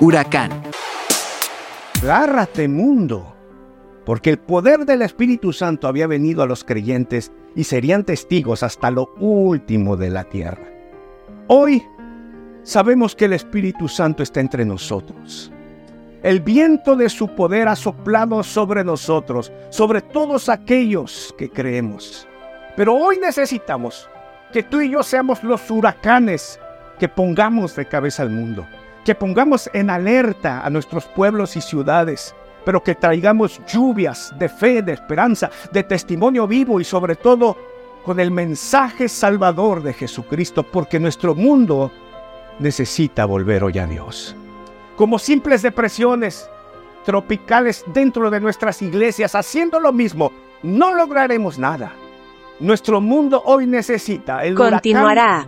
Huracán. Agárrate mundo, porque el poder del Espíritu Santo había venido a los creyentes y serían testigos hasta lo último de la tierra. Hoy sabemos que el Espíritu Santo está entre nosotros. El viento de su poder ha soplado sobre nosotros, sobre todos aquellos que creemos. Pero hoy necesitamos que tú y yo seamos los huracanes que pongamos de cabeza al mundo, que pongamos en alerta a nuestros pueblos y ciudades, pero que traigamos lluvias de fe, de esperanza, de testimonio vivo y sobre todo con el mensaje salvador de Jesucristo, porque nuestro mundo necesita volver hoy a Dios como simples depresiones tropicales dentro de nuestras iglesias, haciendo lo mismo, no lograremos nada. Nuestro mundo hoy necesita el Continuará